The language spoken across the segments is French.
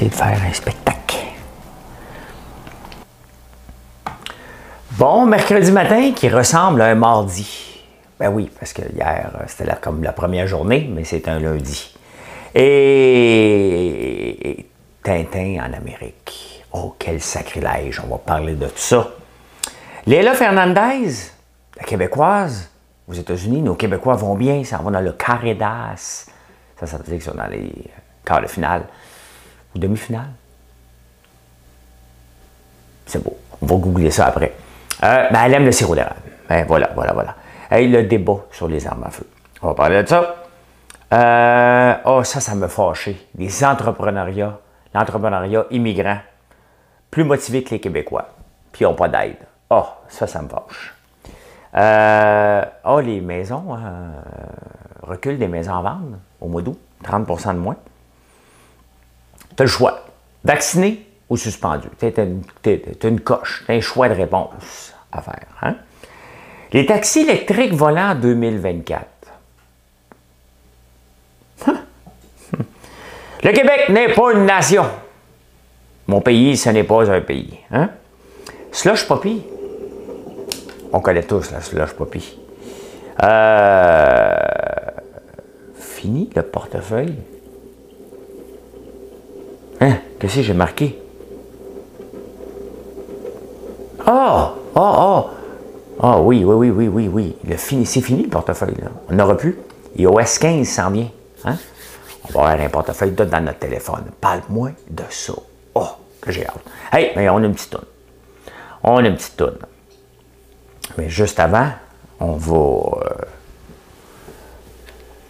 De faire un spectacle. Bon, mercredi matin qui ressemble à un mardi. Ben oui, parce que hier, c'était comme la première journée, mais c'est un lundi. Et Tintin en Amérique. Oh, quel sacrilège, on va parler de tout ça. Léla Fernandez, la Québécoise, aux États-Unis, nos Québécois vont bien, ça va dans le carré d'as. Ça, ça veut dire qu'ils sont dans les quarts de finale demi-finale. C'est beau. On va googler ça après. Euh, ben, elle aime le sirop d'érable. Ben, voilà, voilà, voilà. Et le débat sur les armes à feu. On va parler de ça. Euh, oh, ça, ça me fâché. Les entrepreneuriats, l'entrepreneuriat immigrant, plus motivés que les Québécois, puis ils n'ont pas d'aide. Oh, ça, ça me fâche. Euh, oh, les maisons, hein, recul des maisons en vente au mois d'août, 30% de moins. Tu as le choix. Vacciné ou suspendu. Tu as, une coche, tu as un choix de réponse à faire. Hein? Les taxis électriques volants en 2024. Le Québec n'est pas une nation. Mon pays, ce n'est pas un pays. Hein? Slush Poppy. On connaît tous la Slush Poppy. Euh, fini le portefeuille. Hein? Qu'est-ce que j'ai marqué? Ah! Ah! Ah! Ah oui, oui, oui, oui, oui, oui. C'est fini le portefeuille. Là. On n'aura plus. OS 15 s'en vient. Hein? On va avoir un portefeuille dans notre téléphone. Parle-moi de ça. Oh, que j'ai hâte. Hey, mais on a une petite toune. On a une petite toune. Mais juste avant, on va. Euh...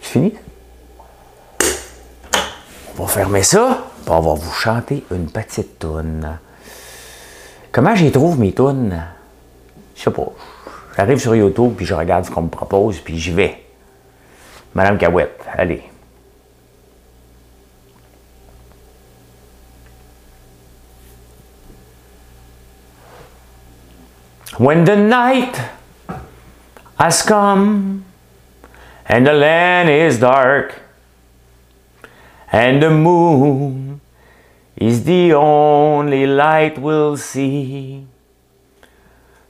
C'est fini? On va fermer ça, on va vous chanter une petite toune. Comment j'y trouve mes tounes? Je sais pas. J'arrive sur YouTube, puis je regarde ce qu'on me propose, puis j'y vais. Madame Cahouette, allez. When the night has come and the land is dark and the moon is the only light we'll see.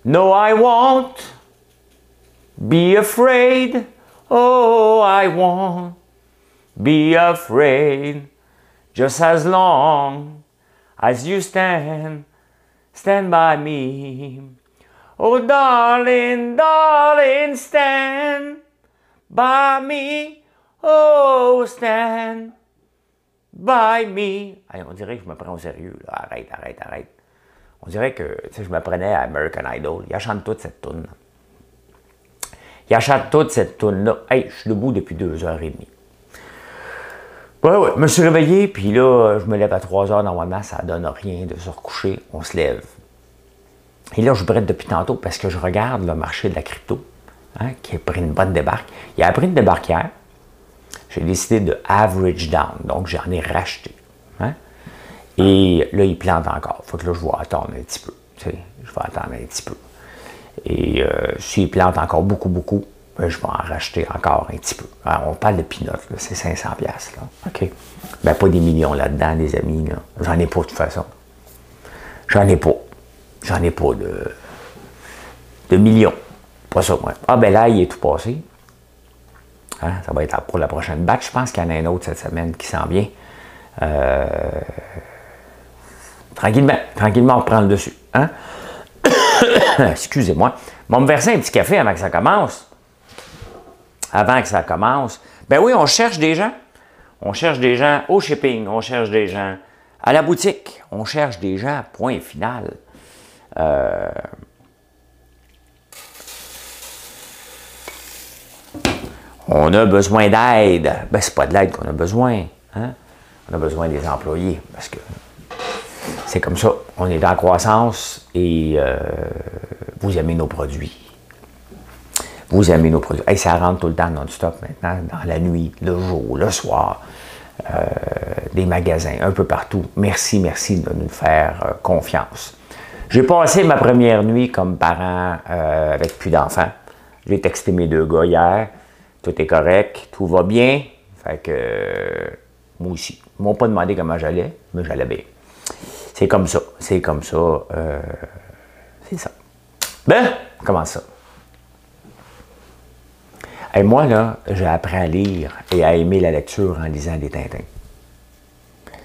No, I won't be afraid. Oh, I won't be afraid. Just as long as you stand, stand by me. Oh, darling, darling, stand by me. Oh, stand by me. on dirait que je me prends au sérieux. Arrête, arrête, arrête. On dirait que je me prenais à American Idol. Il chante toute cette tune. Il chante toute cette tune-là. Hey, je suis debout depuis deux heures et demie. Ouais, ouais, je me suis réveillé, puis là, je me lève à trois heures normalement, ça donne rien de se recoucher. On se lève. Et là, je brette depuis tantôt parce que je regarde le marché de la crypto, hein, qui a pris une bonne débarque. Il a pris une débarque hier. J'ai décidé de average down, donc j'en ai racheté. Hein? Et là, il plante encore. Faut que là, je vais attendre un petit peu. je vais attendre un petit peu. Et euh, s'il plante encore beaucoup, beaucoup, ben, je vais en racheter encore un petit peu. on parle de peanuts, c'est 500 pièces OK. Ben, pas des millions là-dedans, les amis. J'en ai pas de toute façon. J'en ai pas. J'en ai pas de, de millions. Pas ça, moi. Ah, ben là, il est tout passé. Hein, ça va être pour la prochaine batch. Je pense qu'il y en a un autre cette semaine qui s'en vient. Euh, tranquillement, tranquillement, on reprend le dessus. Hein? Excusez-moi. On me verser un petit café avant que ça commence. Avant que ça commence. Ben oui, on cherche des gens. On cherche des gens au shipping, on cherche des gens à la boutique, on cherche des gens, point final. Euh, on a besoin d'aide. Ben, c'est pas de l'aide qu'on a besoin. Hein? On a besoin des employés parce que c'est comme ça. On est en croissance et euh, vous aimez nos produits. Vous aimez nos produits. Et ça rentre tout le temps non-stop maintenant, dans la nuit, le jour, le soir, euh, des magasins, un peu partout. Merci, merci de nous faire euh, confiance. J'ai passé ma première nuit comme parent avec plus d'enfants. J'ai texté mes deux gars hier. Tout correct, tout va bien. Fait que moi aussi. Ils m'ont pas demandé comment j'allais, mais j'allais bien. C'est comme ça. C'est comme ça. Euh, c'est ça. Ben, comment ça? Et moi, là, j'ai appris à lire et à aimer la lecture en lisant des Tintins.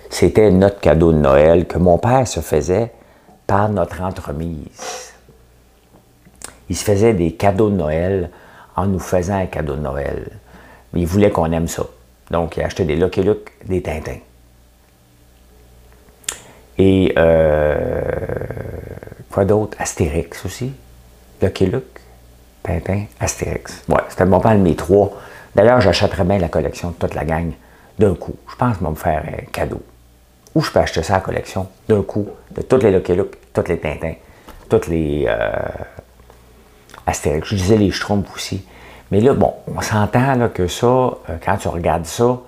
C'était notre cadeau de Noël que mon père se faisait par notre entremise. Il se faisait des cadeaux de Noël en nous faisant un cadeau de Noël. Il voulait qu'on aime ça. Donc, il a des Lucky Luke, des Tintins. Et euh, quoi d'autre? Astérix aussi. Lucky Luke, Tintin, Astérix. Ouais, c'était bon pas mes trois. D'ailleurs, j'achèterais bien la collection de toute la gang d'un coup. Je pense que me faire un cadeau. Ou je peux acheter ça à la collection d'un coup, de toutes les Lucky Luke, toutes les Tintins, toutes les euh, Je disais les Schtroumpfs aussi. Mais là, bon, on s'entend que ça, euh, quand tu regardes ça,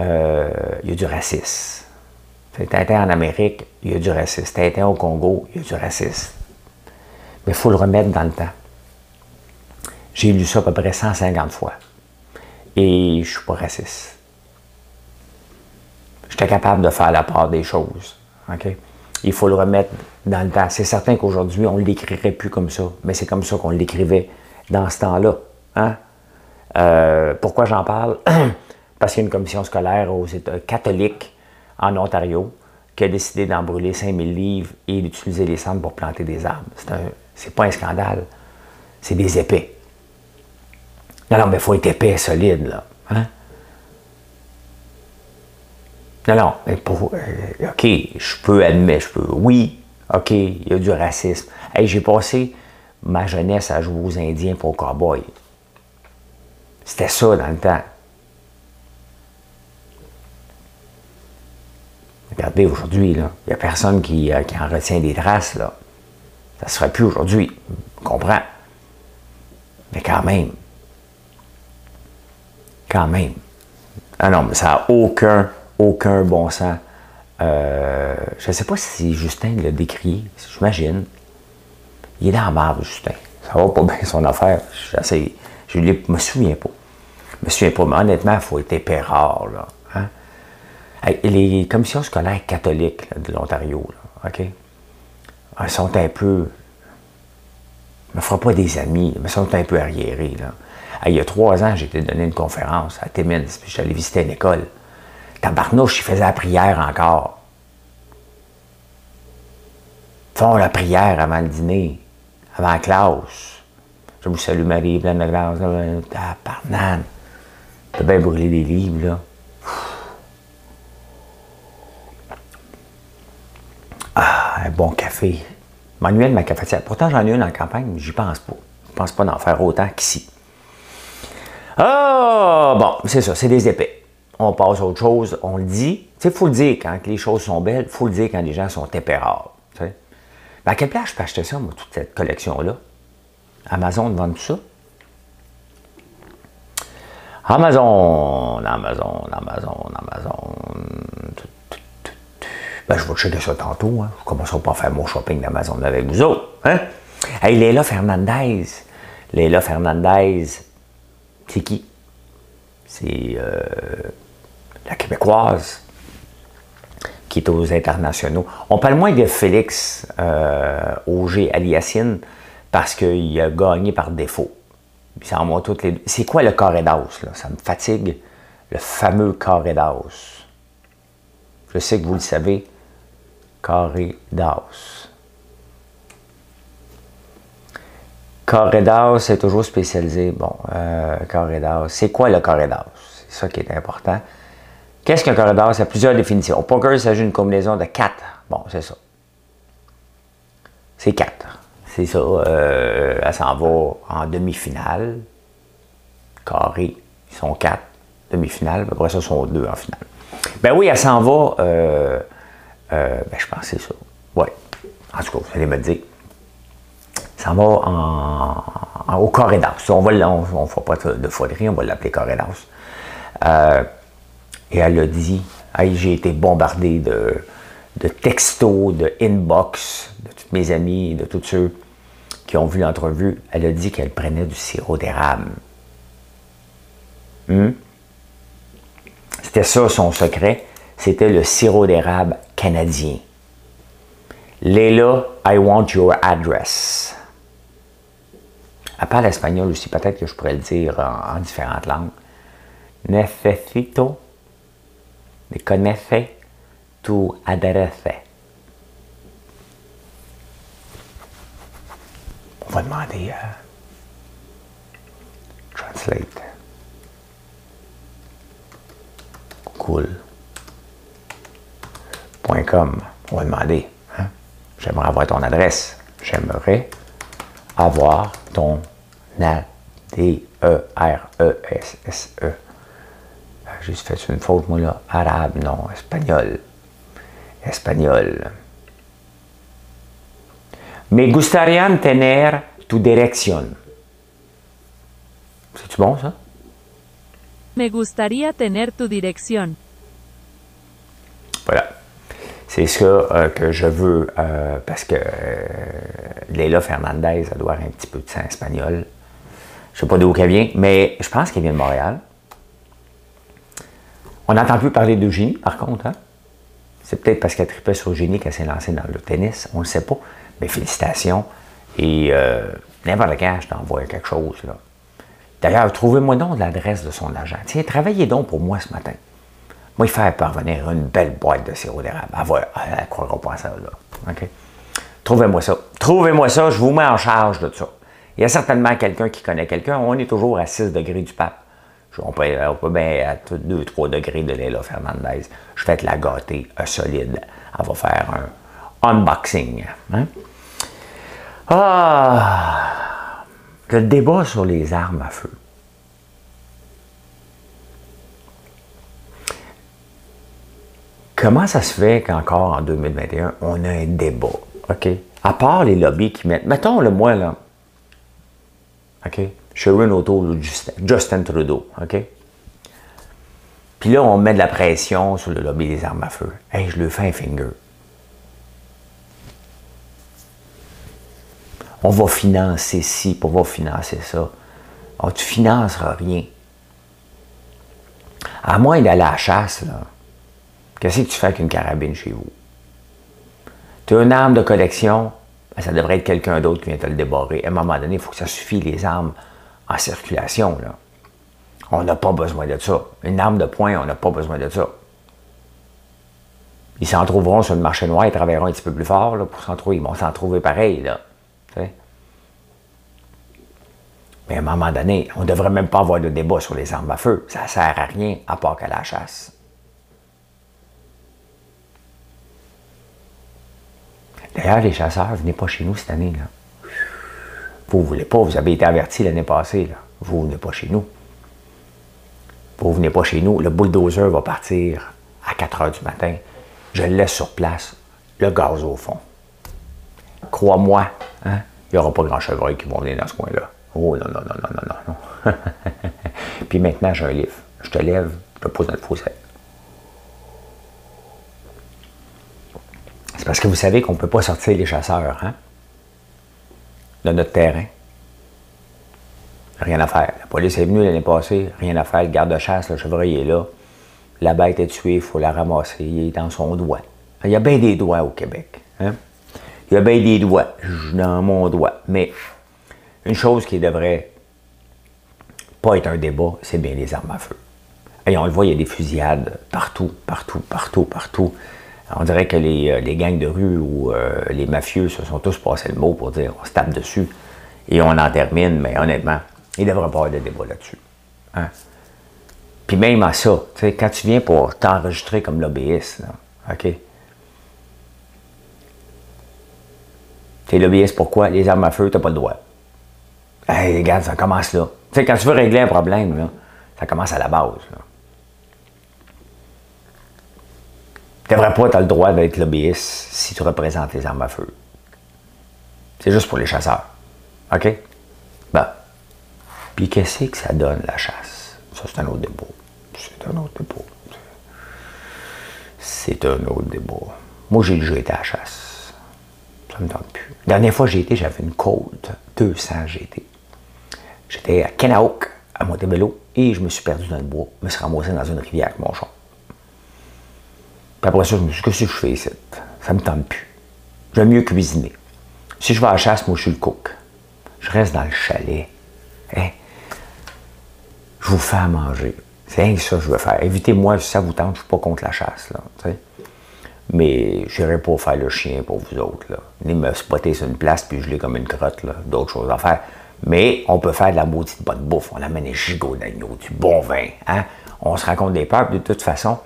euh, il y a du racisme. Tintin en Amérique, il y a du racisme. Tintin au Congo, il y a du racisme. Mais il faut le remettre dans le temps. J'ai lu ça à peu près 150 fois. Et je suis pas raciste. J'étais capable de faire la part des choses. Il faut le remettre dans le temps. C'est certain qu'aujourd'hui, on ne l'écrirait plus comme ça, mais c'est comme ça qu'on l'écrivait dans ce temps-là. Hein? Euh, pourquoi j'en parle? Parce qu'il y a une commission scolaire aux États catholiques en Ontario qui a décidé d'en brûler 5000 livres et d'utiliser les cendres pour planter des arbres. C'est pas un scandale. C'est des épais. Non, mais il faut être épais, solide, là. Hein? Non, non, pour, euh, OK, je peux admettre, je peux, oui, OK, il y a du racisme. Hey, j'ai passé ma jeunesse à jouer aux Indiens pour aux cowboys. C'était ça dans le temps. Regardez aujourd'hui, il n'y a personne qui, euh, qui, en retient des traces. Là. Ça ne se ferait plus aujourd'hui. On comprend. Mais quand même. Quand même. Ah non, mais ça n'a aucun, aucun bon sens. Euh, je ne sais pas si Justin l'a décrié, j'imagine. Il est dans la Justin. Ça va pas bien son affaire. Je ne me souviens pas. Je me souviens pas, mais honnêtement, il faut être épais rare, là. Hein? Les commissions scolaires catholiques de l'Ontario, OK? Elles sont un peu. ne me feront pas des amis, mais sont un peu arriérées, là. il y a trois ans, j'ai été donner une conférence à Timmins, puis j'allais visiter une école. Tabarnouche, il faisait la prière encore. Font la prière avant le dîner, avant la classe. Je vous salue Marie, pleine de grâce. Tabarnane. T'as bien brûlé des livres, là. Ah, un bon café. Manuel, ma cafetière. Pourtant, j'en ai une en campagne, mais j'y pense pas. Je pense pas d'en faire autant qu'ici. Ah, bon, c'est ça, c'est des épais. On passe à autre chose, on le dit. Tu sais, il faut le dire quand les choses sont belles, il faut le dire quand les gens sont. Tu sais. à quelle place je peux acheter ça, moi, toute cette collection-là? Amazon vend ça? Amazon, Amazon, Amazon, Amazon. Ben, je vais checker ça tantôt. Hein. Je commencerai pas à faire mon shopping d'Amazon avec vous autres. Hein? Hey, Léla Fernandez. Léla Fernandez, c'est qui? C'est euh, la Québécoise qui est aux internationaux. On parle moins de Félix euh, Auger Aliassine parce qu'il a gagné par défaut. C'est quoi le carré d'os? Ça me fatigue. Le fameux carré d'os. Je sais que vous le savez. Carré d'os. Carré d'os est toujours spécialisé. Bon, euh. C'est quoi le carré d'os? C'est ça qui est important. Qu'est-ce qu'un? Il y a plusieurs définitions. Au poker, il s'agit d'une combinaison de quatre. Bon, c'est ça. C'est quatre. C'est ça. Euh, elle s'en va en demi-finale. Carré. Ils sont quatre. Demi-finale. Après ça, ils sont deux en finale. Ben oui, elle s'en va. Euh, euh, ben, je pense que c'est ça. Oui. En tout cas, vous allez me dire. S'en va en, au Corridor. On va on ne fera pas de folerie, on va l'appeler Corridor. Et elle a dit J'ai été bombardé de, textos, de inbox, de tous mes amis, de tous ceux qui ont vu l'entrevue. Elle a dit qu'elle prenait du sirop d'érable. Hmm? C'était ça son secret. C'était le sirop d'érable canadien. Leila, I want your address. Elle parle espagnol aussi, peut-être que je pourrais le dire en, différentes langues. Necesito de conocer tu adresse. On va demander à euh, Translate. Cool.com. On va demander. Hein? J'aimerais avoir ton adresse. J'aimerais avoir ton A-D-E-R-E-S-S-E. J'ai fait une faute, moi, là. Arabe, non. Espagnol. Espagnol. Me gustaría tener tu dirección. C'est-tu bon, ça? Me gustaría tener tu dirección. Voilà. C'est ça euh, que je veux, euh, parce que euh, Leila Fernandez, elle doit avoir un petit peu de sang espagnol. Je ne sais pas d'où elle vient, mais je pense qu'elle vient de Montréal. On n'entend plus parler d'Eugénie, par contre. Hein? C'est peut-être parce qu'elle tripait sur Eugénie qu'elle s'est lancée dans le tennis. On ne le sait pas. Mais félicitations. Et n'importe quand, je t'envoie quelque chose. Là. D'ailleurs, trouvez-moi donc l'adresse de son agent. Tiens, travaillez donc pour moi ce matin. Moi, il fait parvenir une belle boîte de sirop d'érable. Elle ne croira pas à ça, là. OK? Trouvez-moi ça. Trouvez-moi ça, je vous mets en charge de ça. Il y a certainement quelqu'un qui connaît quelqu'un. On est toujours à 6 degrés du pape. On peut, on bien à 2-3 degrés de Léla Fernandez. Je vais te la gâter euh, solide. Elle va faire un unboxing. Hein? Ah! Le débat sur les armes à feu. Comment ça se fait qu'encore en 2021, on a un débat? OK? À part les lobbies qui mettent. Mettons le moi, là. OK? Sharon O'Toole Justin, Justin Trudeau. OK? Puis là, on met de la pression sur le lobby des armes à feu. Hey, je le fais un finger. On va financer ci, on va financer ça. Oh, tu financeras rien. À moins d'aller à la chasse, là. Qu'est-ce que tu fais avec une carabine chez vous? Tu as une arme de collection, ben, ça devrait être quelqu'un d'autre qui vient te le débarrer. À un moment donné, il faut que ça suffise les armes en circulation. On n'a pas besoin de ça. Une arme de poing, on n'a pas besoin de ça. Ils s'en trouveront sur le marché noir, ils travailleront un petit peu plus fort pour s'en trouver. Ils vont s'en trouver pareil. Là. Mais à un moment donné, on ne devrait même pas avoir de débat sur les armes à feu. Ça ne sert à rien à part qu'à la chasse. D'ailleurs, les chasseurs, venez pas chez nous cette année. Là. Vous ne voulez pas, vous avez été avertis l'année passée. Là. Vous venez pas chez nous. Vous venez pas chez nous. Le bulldozer va partir à 4 heures du matin. Je le laisse sur place, le gaz au fond. Crois-moi, hein, il n'y aura pas grand chevreuil qui vont venir dans ce coin-là. Oh non, non, non, non, non, non. Puis maintenant, j'ai un livre. Je te lève, je te pose dans le. C'est parce que vous savez qu'on ne peut pas sortir les chasseurs hein, de notre terrain. Rien à faire. La police est venue l'année passée, rien à faire. Le garde-chasse, le chevreuil est là. La bête est tuée, il faut la ramasser. Il est dans son doigt. Il y a bien des doigts au Québec. Hein? Il y a bien des doigts dans mon doigt. Mais une chose qui devrait pas être un débat, c'est bien les armes à feu. Et on le voit, il y a des fusillades partout, partout, partout, partout. On dirait que les, euh, les gangs de rue ou euh, les mafieux se sont tous passés le mot pour dire on se tape dessus et on en termine, mais honnêtement, il devrait pas avoir de débat là-dessus. Hein. Puis même à ça, quand tu viens pour t'enregistrer comme lobbyiste, OK? T'es lobbyiste pourquoi? Les armes à feu, t'as pas le droit. Hey, regarde, ça commence là. Tu sais, quand tu veux régler un problème, là, ça commence à la base. Là. Tu devrais pas avoir le droit d'être lobbyiste si tu représentes les armes à feu. C'est juste pour les chasseurs. OK? Ben. Puis qu'est-ce que ça donne, la chasse? Ça, c'est un autre débat. C'est un autre débat. C'est un autre débat. Moi, j'ai déjà été à la chasse. Ça me tente plus. La dernière fois que j'ai été, j'avais une côte. 200 GT. J'étais à Kenahawk, à Montebello, et je me suis perdu dans le bois. Je me suis ramassé dans une rivière avec mon. Puis après ça, je me suis dit, qu'est-ce que je fais ici? Ça me tente plus. J'aime mieux cuisiner. Si je vais à la chasse, moi, je suis le cook. Je reste dans le chalet. Hein? Je vous fais à manger. C'est rien que ça que je veux faire. Évitez-moi si ça vous tente, je ne suis pas contre la chasse. Là, Mais je n'irai pas faire le chien pour vous autres. Là. Venez me spotter sur une place puis je l'ai comme une crotte, d'autres choses à faire. Mais on peut faire de la maudite bonne bouffe. On amène des gigots d'agneau, du bon vin. Hein? On se raconte des peurs. De toute façon?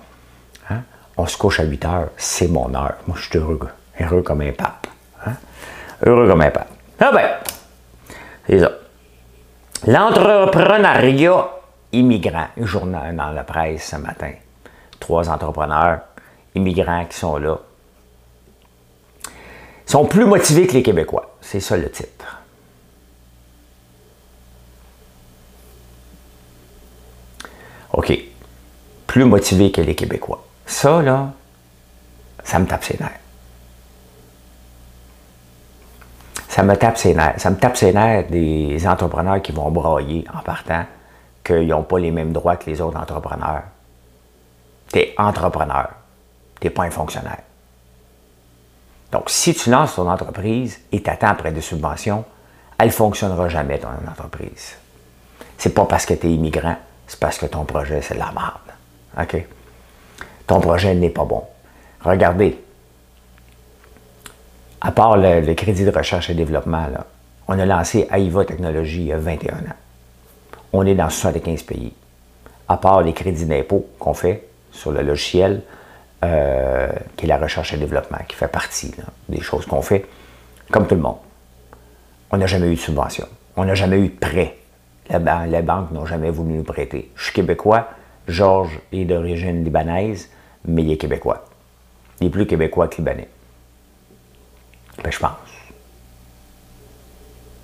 On se couche à 8 heures. C'est mon heure. Moi, je suis heureux, heureux comme un pape. Hein? Heureux comme un pape. Ah ben, c'est ça. L'entrepreneuriat immigrants, journal dans la presse ce matin. Trois entrepreneurs immigrants qui sont là. Ils sont plus motivés que les Québécois. C'est ça le titre. OK. Plus motivés que les Québécois. Ça, là, ça me tape ses nerfs. Ça me tape ses nerfs. Ça me tape ses nerfs des entrepreneurs qui vont broyer en partant qu'ils n'ont pas les mêmes droits que les autres entrepreneurs. Tu es entrepreneur, tu n'es pas un fonctionnaire. Donc, si tu lances ton entreprise et t'attends après des subventions, elle ne fonctionnera jamais, ton entreprise. C'est pas parce que tu es immigrant, c'est parce que ton projet, c'est de la merde. OK? Ton projet n'est pas bon. Regardez, à part le, crédit de recherche et développement, on a lancé AIVA Technologies il y a 21 ans on est dans 75 pays. À part les crédits d'impôt qu'on fait sur le logiciel, euh, qui est la recherche et développement, qui fait partie des choses qu'on fait, comme tout le monde. On n'a jamais eu de subvention. On n'a jamais eu de prêt. Les, banques n'ont jamais voulu nous prêter. Je suis québécois. Georges est d'origine libanaise, mais il est québécois. Il est plus québécois que libanais. Ben, je pense.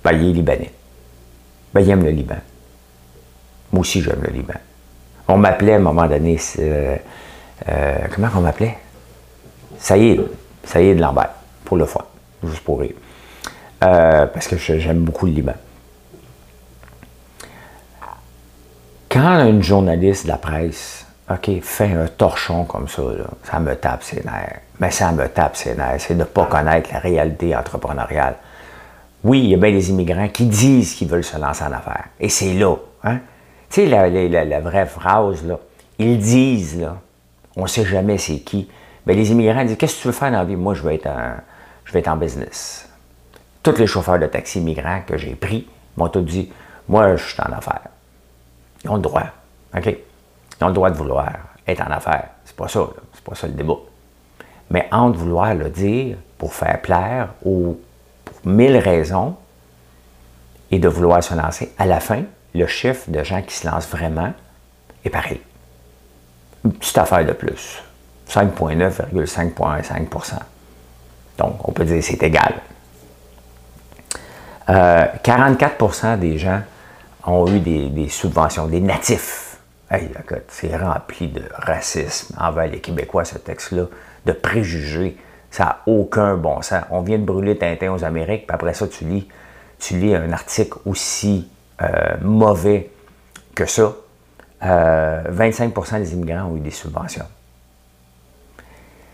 Ben, il est libanais. Ben, il aime le Liban. Moi aussi, j'aime le Liban. On m'appelait à un moment donné, euh, euh, comment on m'appelait? Saïd, Saïd Lambert, pour le fun, juste pour rire. Euh, parce que j'aime beaucoup le Liban. Quand une journaliste de la presse OK, fait un torchon comme ça, ça me tape ses nerfs. Mais ça me tape ses nerfs, c'est de ne pas connaître la réalité entrepreneuriale. Oui, il y a bien des immigrants qui disent qu'ils veulent se lancer en affaires. Et c'est là. Hein? Tu sais, la, vraie phrase, là, ils disent, là, on ne sait jamais c'est qui. Mais les immigrants disent Qu'est-ce que tu veux faire dans la vie? Moi, je vais être en, je vais être en business. Tous les chauffeurs de taxi immigrants que j'ai pris m'ont tous dit Moi, je suis en affaires. Ils ont le droit. OK? Ils ont le droit de vouloir être en affaires. C'est pas ça, c'est pas ça le débat. Mais entre vouloir le dire pour faire plaire ou pour mille raisons et de vouloir se lancer, à la fin, le chiffre de gens qui se lancent vraiment est pareil. Une petite affaire de plus. 5,9,5,5% Donc, on peut dire que c'est égal. 44% euh, des gens ont eu des, subventions, des natifs. Hey, c'est rempli de racisme envers les Québécois, ce texte-là, de préjugés. Ça n'a aucun bon sens. On vient de brûler Tintin aux Amériques, puis après ça, tu lis, tu lis un article aussi euh, mauvais que ça, 25% euh, des immigrants ont eu des subventions.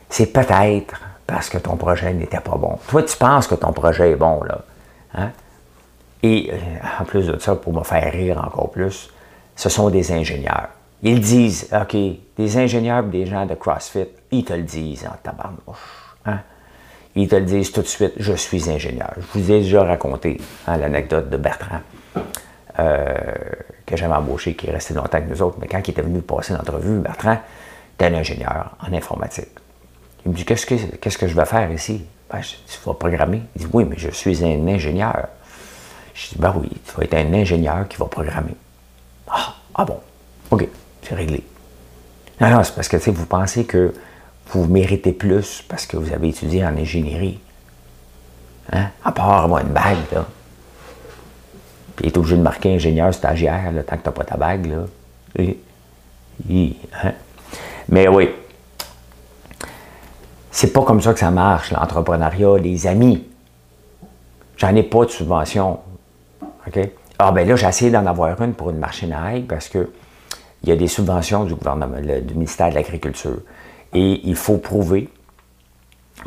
C'est peut-être parce que ton projet n'était pas bon. Toi, tu penses que ton projet est bon, là. Hein? Et euh, en plus de ça, pour me faire rire encore plus, ce sont des ingénieurs. Ils disent, OK, des ingénieurs des gens de CrossFit, ils te le disent en tabarnouche. Hein? Ils te le disent tout de suite, je suis ingénieur. Je vous ai déjà raconté hein, l'anecdote de Bertrand. Euh, que j'avais embauché, qui est resté longtemps avec nous autres, mais quand il était venu passer l'entrevue, Bertrand était un ingénieur en informatique. Il me dit Qu'est-ce que, je vais faire ici? Ben, je dis, Tu vas programmer. Il dit Oui, mais je suis un ingénieur. Je dis Ben oui, tu vas être un ingénieur qui va programmer. Ah, bon, OK, c'est réglé. Non, non, c'est parce que vous pensez que vous méritez plus parce que vous avez étudié en ingénierie. Hein? À part avoir une bague, là. Puis il est obligé de marquer ingénieur stagiaire, là, tant que tu pas ta bague, là. hein? Mais oui, c'est pas comme ça que ça marche, l'entrepreneuriat, les amis. J'en ai pas de subvention. OK? Ah, ben là, j'ai essayé d'en avoir une pour une machine à aigles parce que il y a des subventions du gouvernement, du ministère de l'Agriculture. Et il faut prouver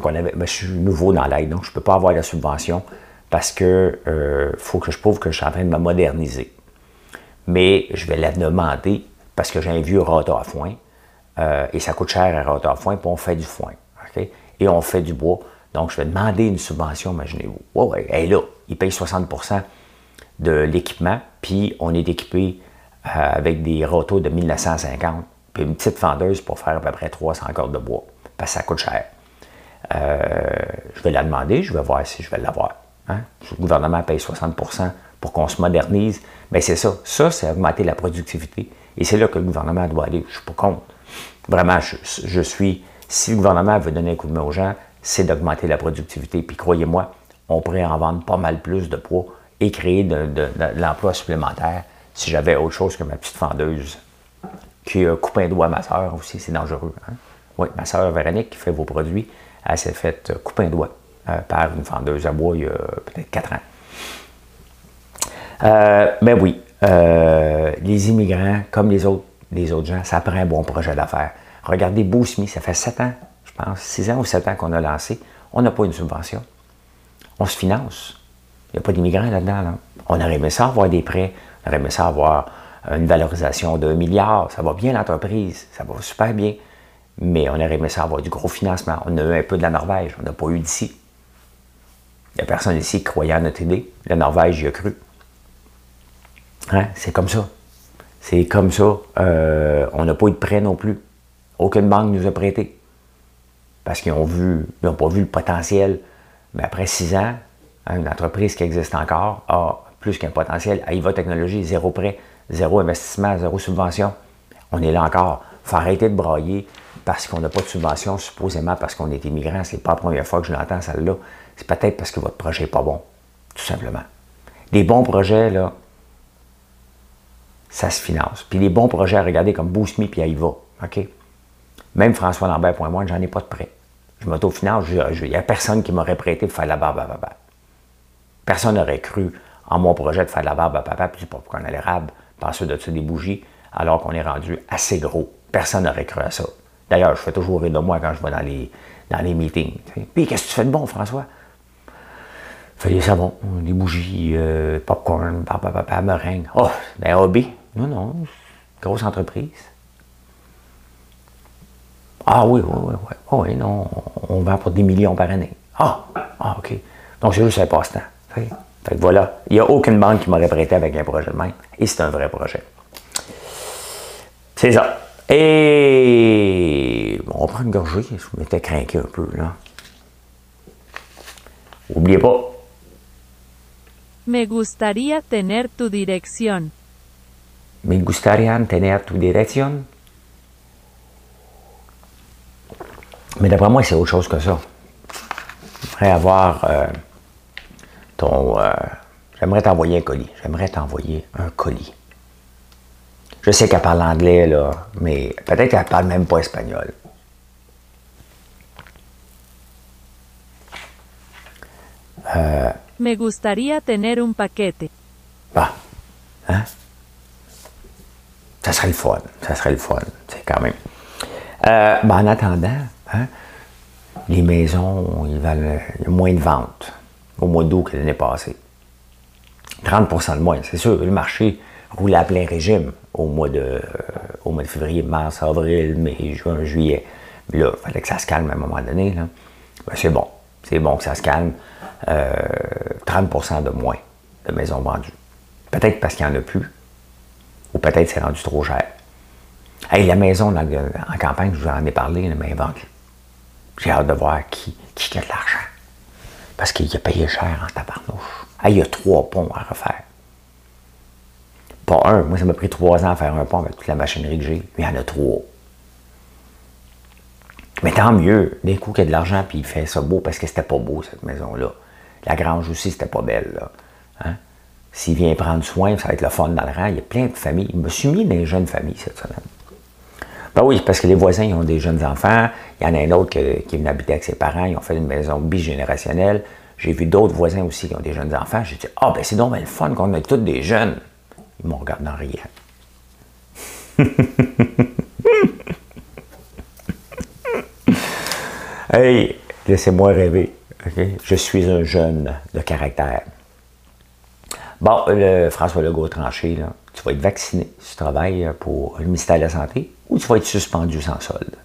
qu'on avait. Ben, je suis nouveau dans l'aide, donc je ne peux pas avoir la subvention parce que euh, faut que je prouve que je suis en train de me moderniser. Mais je vais la demander parce que j'ai un vieux râteau à foin euh, et ça coûte cher un râteau à foin, puis on fait du foin. Et on fait du bois. Donc, je vais demander une subvention, imaginez-vous. Ouais, ouais, elle est là. Il paye 60 de l'équipement, puis on est équipé euh, avec des râteaux de 1950, puis une petite fendeuse pour faire à peu près 300 cordes de bois, parce que ça coûte cher. Euh, je vais la demander, je vais voir si je vais l'avoir. Hein. Le gouvernement paye 60% pour qu'on se modernise. Mais c'est ça. Ça, c'est augmenter la productivité. Et c'est là que le gouvernement doit aller. Je ne suis pas contre. Vraiment, je, suis. Si le gouvernement veut donner un coup de main aux gens, c'est d'augmenter la productivité. Puis croyez-moi, on pourrait en vendre pas mal plus de poids et créer de, l'emploi supplémentaire si j'avais autre chose que ma petite fendeuse qui a coupé un doigt à ma soeur aussi, c'est dangereux. Hein. Oui, ma soeur Véronique qui fait vos produits, elle s'est fait couper un doigt euh, par une fendeuse à bois il y a peut-être quatre ans. Euh, ben oui, euh, les immigrants, comme les autres, les autres gens, ça prend un bon projet d'affaires. Regardez Boosmi, ça fait sept ans, je pense, six ans ou sept ans qu'on a lancé. On n'a pas une subvention. On se finance. N'y a pas d'immigrants là-dedans. On aurait aimé ça avoir des prêts, on aurait aimé ça avoir une valorisation d'un milliard. Ça va bien l'entreprise, ça va super bien. Mais on aurait aimé ça avoir du gros financement. On a eu un peu de la Norvège, on n'a pas eu d'ici. Il n'y a personne ici qui croyait à notre idée. La Norvège y a cru. Hein? C'est comme ça. C'est comme ça. Euh, on n'a pas eu de prêt non plus. Aucune banque nous a prêté. Parce qu'ils ont vu, ils n'ont pas vu le potentiel. Mais après six ans, une entreprise qui existe encore a plus qu'un potentiel. À IVA Technologie, zéro prêt, zéro investissement, zéro subvention. On est là encore. Il faut arrêter de brailler parce qu'on n'a pas de subvention, supposément parce qu'on est immigrant. C'est pas la première fois que je l'entends, celle-là. C'est peut-être parce que votre projet n'est pas bon, tout simplement. Des bons projets, là, ça se finance. Puis les bons projets à regarder comme Boost Me puis Aïva, OK? Même François Lambert.moi, j'en ai pas de prêt. Je m'autofinance, il n'y a personne qui m'aurait prêté pour faire la barbe à. Personne n'aurait cru en mon projet de faire la barbe à papa, puis pas qu'on a l'érable, passer de dessus des bougies, alors qu'on est rendu assez gros. Personne n'aurait cru à ça. D'ailleurs, je fais toujours rire de moi quand je vais dans les, dans les meetings. Puis, qu'est-ce que tu fais de bon, François? Fais des savons, des bougies, euh, popcorn, papa, papa, meringue. Oh, ben, hobby. Non, non, grosse entreprise. Ah oui, oui, oui, oui. Oh, oui, non, on vend pour des millions par année. Ah, ah OK. Donc, c'est juste un passe-temps. Fait que voilà, il n'y a aucune banque qui m'aurait prêté avec un projet de même. Et c'est un vrai projet. C'est ça. Et on prend une gorgée. Je m'étais craqué un peu, là. Oubliez pas. Me gustaría tener tu dirección. Me gustaría tener tu dirección. Mais d'après moi, c'est autre chose que ça. J'aimerais avoir euh, ton. Euh, j'aimerais t'envoyer un colis. J'aimerais t'envoyer un colis. Je sais qu'elle parle anglais, là, mais peut-être qu'elle parle même pas espagnol. Euh, Me gustaría tener un paquete. Bah, hein? Ça serait le fun. Ça serait le fun, c'est quand même. Euh, ben, en attendant, hein, les maisons, ils valent, il y a moins de ventes au mois d'août l'année passée. 30% de moins, c'est sûr. Le marché roulait à plein régime au mois de, au mois de février, mars, avril, mai, juin, juillet. Mais là, il fallait que ça se calme à un moment donné. Ben, c'est bon. C'est bon que ça se calme. 30% euh, de moins de maisons vendues. Peut-être parce qu'il n'y en a plus, ou peut-être c'est rendu trop cher. Hey, la maison en campagne, je vous en ai parlé, est vendue. J'ai hâte de voir qui, qui a de l'argent. Parce qu'il a payé cher en tabarnouche. Hey, il y a trois ponts à refaire. Pas un. Moi, ça m'a pris trois ans à faire un pont avec toute la machinerie que j'ai. Il y en a trois. Mais tant mieux, d'un coup qu'il y a de l'argent, puis il fait ça beau, parce que c'était pas beau, cette maison-là. La grange aussi, c'était pas belle. Hein? S'il vient prendre soin, ça va être le fun dans le rang. Il y a plein de familles. Il me suis mis dans les jeunes familles cette semaine. Ben oui, parce que les voisins, ils ont des jeunes enfants. Il y en a un autre qui est venu habiter avec ses parents. Ils ont fait une maison bigénérationnelle. J'ai vu d'autres voisins aussi qui ont des jeunes enfants. J'ai dit, ah, ben c'est donc le fun qu'on ait tous des jeunes. Ils m'ont regardé en riant. hey, laissez-moi rêver. Je suis un jeune de caractère. Bon, le François Legault tranché, là, tu vas être vacciné si tu travailles pour le ministère de la Santé ou tu vas être suspendu sans solde?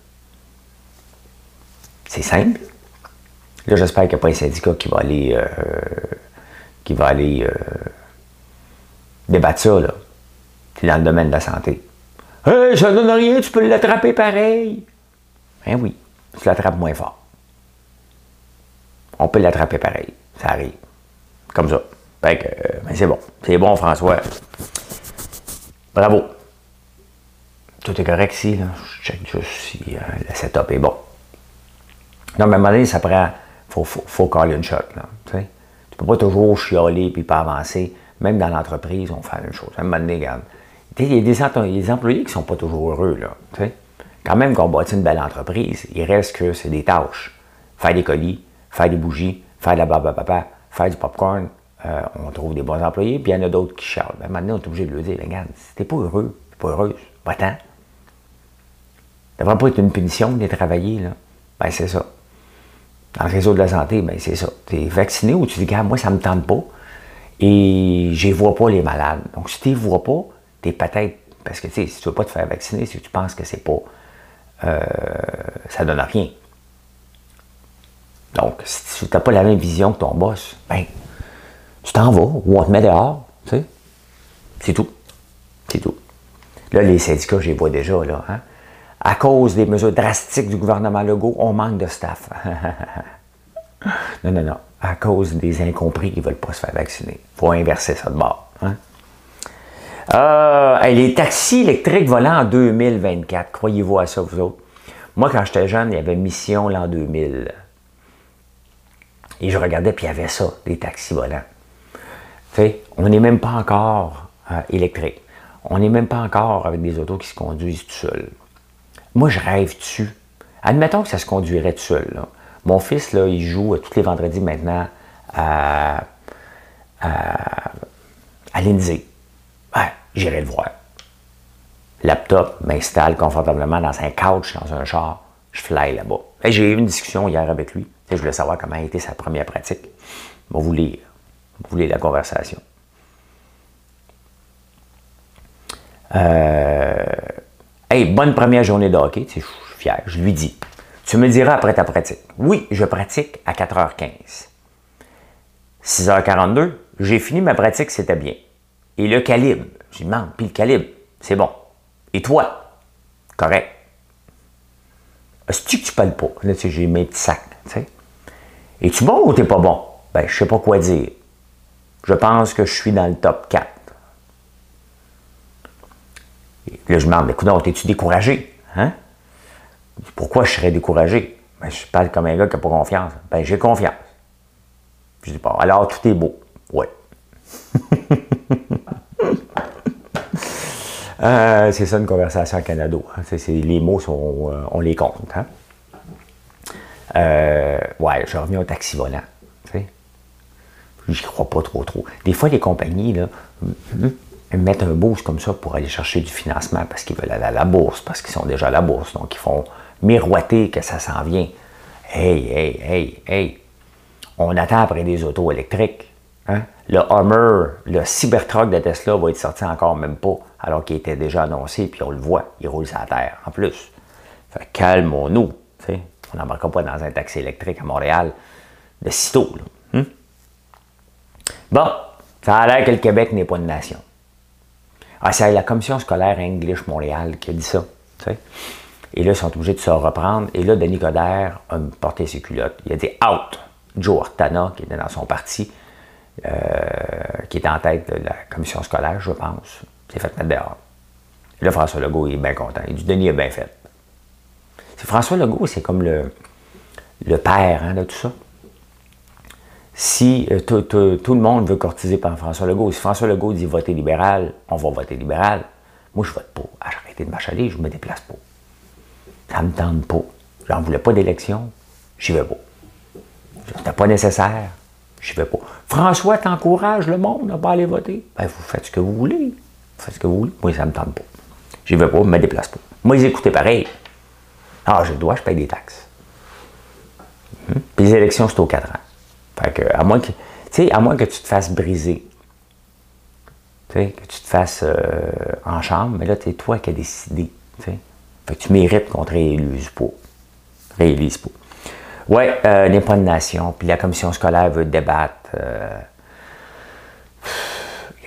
C'est simple. Là, j'espère qu'il n'y a pas un syndicat qui va aller, euh, qui va aller euh, débattre ça. Là. C'est dans le domaine de la santé. Hey, ça donne rien, tu peux l'attraper pareil. Ben oui, tu l'attrapes moins fort. On peut l'attraper pareil. Ça arrive. Comme ça. Fait que, euh, ben c'est bon. C'est bon, François. Bravo. Tout est correct ici, là. Je check juste si euh, le setup est bon. Non, mais à un moment donné, ça prend. Faut, faut, faut caler une shot, là. Tu sais? Tu peux pas toujours chialer puis pas avancer. Même dans l'entreprise, on fait la même chose. À un moment donné, regarde. Il y a des, employés qui sont pas toujours heureux, là. Tu sais? Quand même qu'on bâtit une belle entreprise, il reste que c'est des tâches. Faire des colis, faire des bougies, faire de la papa, faire du popcorn, euh, on trouve des bons employés, puis il y en a d'autres qui charlent. Ben, maintenant, on est obligé de leur dire, regarde, si t'es pas heureux, t'es pas heureuse, va-t'en. Ça devrait pas être une punition de travailler, là. Ben, c'est ça. Dans le réseau de la santé, ben, c'est ça. Tu es vacciné ou tu dis, regarde, moi, ça me tente pas. Et je vois pas les malades. Donc, si tu ne vois pas, tu es peut-être. Parce que, tu sais, si tu veux pas te faire vacciner, si tu penses que c'est pas. Euh, ça donne rien. Donc, si tu n'as pas la même vision que ton boss, ben, tu t'en vas ou on te met dehors, tu sais. C'est tout. C'est tout. Là, les syndicats, je les vois déjà, là. Hein? À cause des mesures drastiques du gouvernement Legault, on manque de staff. non, non, non. À cause des incompris qui ne veulent pas se faire vacciner. Il faut inverser ça de bord. Hein? Euh, les taxis électriques volants en 2024, croyez-vous à ça, vous autres? Moi, quand j'étais jeune, il y avait Mission l'an 2000. Et je regardais, puis il y avait ça, des taxis volants on n'est même pas encore euh, électrique. On n'est même pas encore avec des autos qui se conduisent tout seuls. Moi, je rêve dessus. Admettons que ça se conduirait tout seul. Mon fils, là, il joue tous les vendredis maintenant à, à, Lindsay. Ouais, j'irai le voir. Laptop m'installe confortablement dans un couch, dans un char. Je fly là-bas. J'ai eu une discussion hier avec lui. je voulais savoir comment a été sa première pratique. Vais vous lire. Vous voulez la conversation. Euh, hey, bonne première journée de hockey. Je suis fier. Je lui dis. Tu me diras après ta pratique. Oui, je pratique à 4h15. 6h42, j'ai fini ma pratique, c'était bien. Et le calibre, lui demande, puis le calibre, c'est bon. Et toi? Correct. Est-ce que tu parles pas? Là, tu sais, j'ai mes petits sacs, tu sais. Es-tu bon ou t'es pas bon? Ben, je sais pas quoi dire. Je pense que je suis dans le top 4. Là, je me demande, écoute, es-tu découragé? Hein? Pourquoi je serais découragé? Ben, je parle comme un gars qui n'a pas confiance. Ben, j'ai confiance. Je dis pas, alors tout est beau. Oui. Euh, c'est ça une conversation en Canado. Hein. les mots, euh, on les compte. Hein? Euh, ouais, je reviens au taxi volant. J'y crois pas trop trop. Des fois, les compagnies là, mettent un boost comme ça pour aller chercher du financement parce qu'ils veulent aller à la bourse, parce qu'ils sont déjà à la bourse. Donc, ils font miroiter que ça s'en vient. Hey, hey, hey, hey. On attend après des autos électriques. Hein? Le Hummer, le Cybertruck de Tesla va être sorti encore même pas, alors qu'il était déjà annoncé, puis on le voit, il roule sur la terre en plus. Calmons-nous. On n'embarquera pas dans un taxi électrique à Montréal de sitôt. Là. Bon, ça a l'air que le Québec n'est pas une nation. Ah, c'est la commission scolaire English Montréal qui a dit ça. Et là, ils sont obligés de se reprendre. Et là, Denis Coderre a porté ses culottes. Il a dit out. Joe Ortana, qui était dans son parti, euh, qui était en tête de la commission scolaire, je pense, s'est fait mettre dehors. Et là, François Legault il est bien content. Il dit Denis a bien fait. François Legault, c'est comme le, le père hein, de tout ça. Si euh, tout, le monde veut courtiser par François Legault, si François Legault dit voter libéral, on va voter libéral. Moi, je vote pas. J'ai de m'achaler, je me déplace pas. Ça me tente pas. J'en voulais pas d'élection, j'y vais pas. C'était pas nécessaire, j'y vais pas. François t'encourage le monde à pas aller voter? Ben, vous faites ce que vous voulez. Vous faites ce que vous voulez. Moi, ça me tente pas. J'y vais pas, je me déplace pas. Moi, ils écoutaient pareil. Ah, je dois, je paye des taxes. Hmm? Puis les élections, c'est aux 4 ans. À moins que, à moins que tu te fasses briser. que tu te fasses euh, en chambre, mais là, c'est toi qui as décidé. Tu mérites qu'on te réélise pas. Réélise pas. Ouais, euh, de nation, puis la commission scolaire veut débattre. Euh,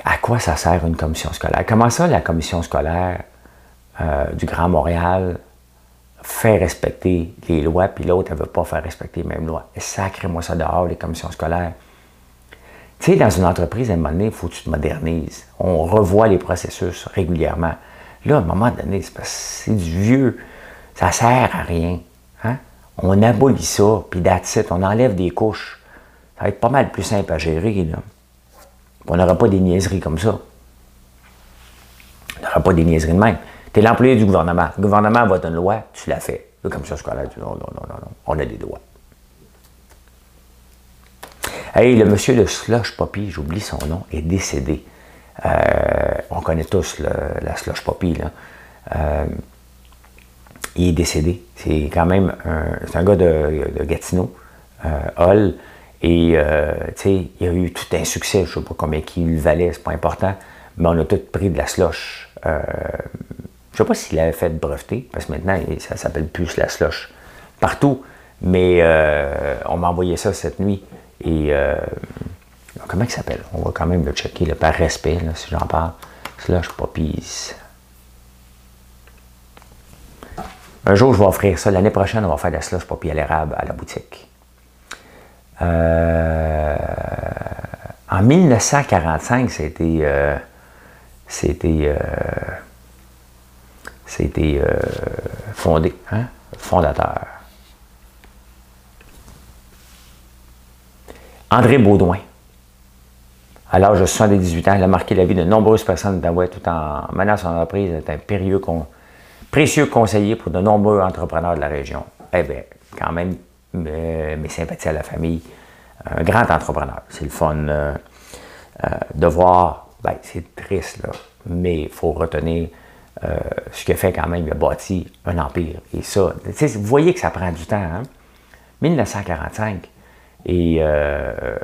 à quoi ça sert une commission scolaire? Comment ça, la commission scolaire du Grand Montréal faire respecter les lois, puis l'autre, elle ne veut pas faire respecter les mêmes lois. Sacrez-moi ça dehors, les commissions scolaires. Tu sais, dans une entreprise, à un moment donné, il faut que tu te modernises. On revoit les processus régulièrement. Là, à un moment donné, c'est du vieux. Ça sert à rien. Hein? On abolit ça, puis that's on enlève des couches. Ça va être pas mal plus simple à gérer. Là. On n'aura pas des niaiseries comme ça. On n'aura pas des niaiseries de même. Tu es l'employé du gouvernement. Le gouvernement vote une loi, tu la fais. comme ça, scolaire, tu non, non, non, non, non, on a des droits. Hey, le monsieur de Slush Poppy, j'oublie son nom, est décédé. Euh, on connaît tous la Slush Poppy, là. Euh, il est décédé. C'est quand même un, c'est un gars de, Gatineau, euh, Hall. Et, tu sais, il a eu tout un succès. Je ne sais pas combien il valait, c'est pas important. Mais on a tous pris de la slush. Je ne sais pas s'il avait fait breveter, parce que maintenant, ça s'appelle plus la slush partout. Mais euh, on m'a envoyé ça cette nuit. Et euh, comment il s'appelle? On va quand même le checker par respect, si j'en parle. Slush Poppies. Un jour, je vais offrir ça. L'année prochaine, on va faire de la slush poppy à l'érable à la boutique. Euh, en 1945, c'était. c'était c'était euh, fondé, hein? fondateur. André Baudouin. À l'âge de 78 ans, il a marqué la vie de nombreuses personnes d'Outaouais tout en menant son entreprise est un périlleux précieux conseiller pour de nombreux entrepreneurs de la région. Eh bien, quand même, euh, mes sympathies à la famille. Un grand entrepreneur. C'est le fun euh, de voir. Ben, c'est triste, mais il faut retenir euh, ce qu'il a fait quand même, il a bâti un empire. Et ça, vous voyez que ça prend du temps. Hein? 1945. Euh,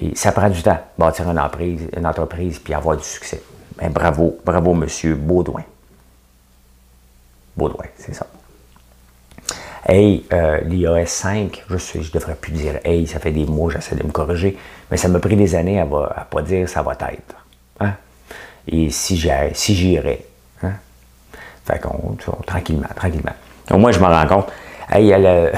et, ça prend du temps, bâtir une entreprise, une entreprise puis avoir du succès. Ben, bravo, bravo, monsieur Baudouin. Baudouin, c'est ça. Hey, euh, l'IOS 5, je ne je devrais plus dire hey, ça fait des mois, j'essaie de me corriger, mais ça m'a pris des années à ne pas dire ça va être. Hein? Et si si j'irais, fait qu'on, tranquillement, tranquillement. Donc, moi, je me rends compte, il y a le,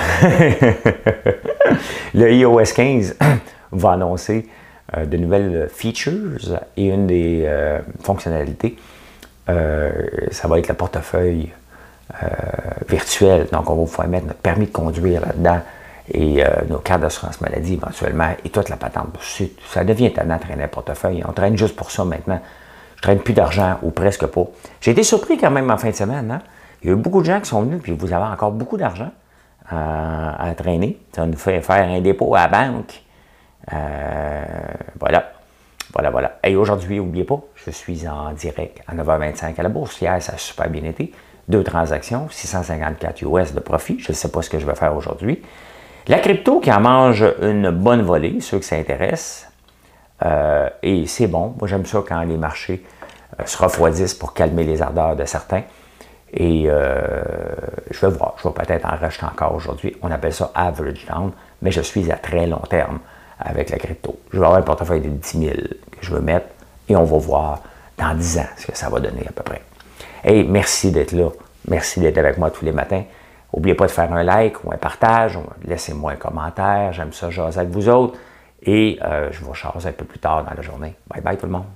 le iOS 15 va annoncer euh, de nouvelles features et une des euh, fonctionnalités, euh, ça va être le portefeuille virtuel. Donc, on va pouvoir mettre notre permis de conduire là-dedans et nos cartes d'assurance maladie éventuellement et toute la patente. Ça devient un traîner portefeuille. On traîne juste pour ça maintenant. Je traîne plus d'argent ou presque pas. J'ai été surpris quand même en fin de semaine. Hein. Il y a eu beaucoup de gens qui sont venus, puis vous avez encore beaucoup d'argent euh, à, traîner. Ça nous fait faire un dépôt à la banque. Euh, voilà. Voilà, voilà. Et aujourd'hui, n'oubliez pas, je suis en direct à 9h25 à la bourse. Hier, ça a super bien été. Deux transactions, 654 US de profit. Je ne sais pas ce que je vais faire aujourd'hui. La crypto qui en mange une bonne volée, ceux qui s'intéressent. Euh, et c'est bon. Moi, j'aime ça quand les marchés euh, se refroidissent pour calmer les ardeurs de certains. Et euh, je vais voir. Je vais peut-être en racheter encore aujourd'hui. On appelle ça average down, mais je suis à très long terme avec la crypto. Je vais avoir un portefeuille de 10 000 que je veux mettre et on va voir dans 10 ans ce que ça va donner à peu près. Et merci d'être là. Merci d'être avec moi tous les matins. N'oubliez pas de faire un like ou un partage. Laissez-moi un commentaire. J'aime ça jaser avec vous autres. Et euh, je vous chasse un peu plus tard dans la journée. Bye bye tout le monde.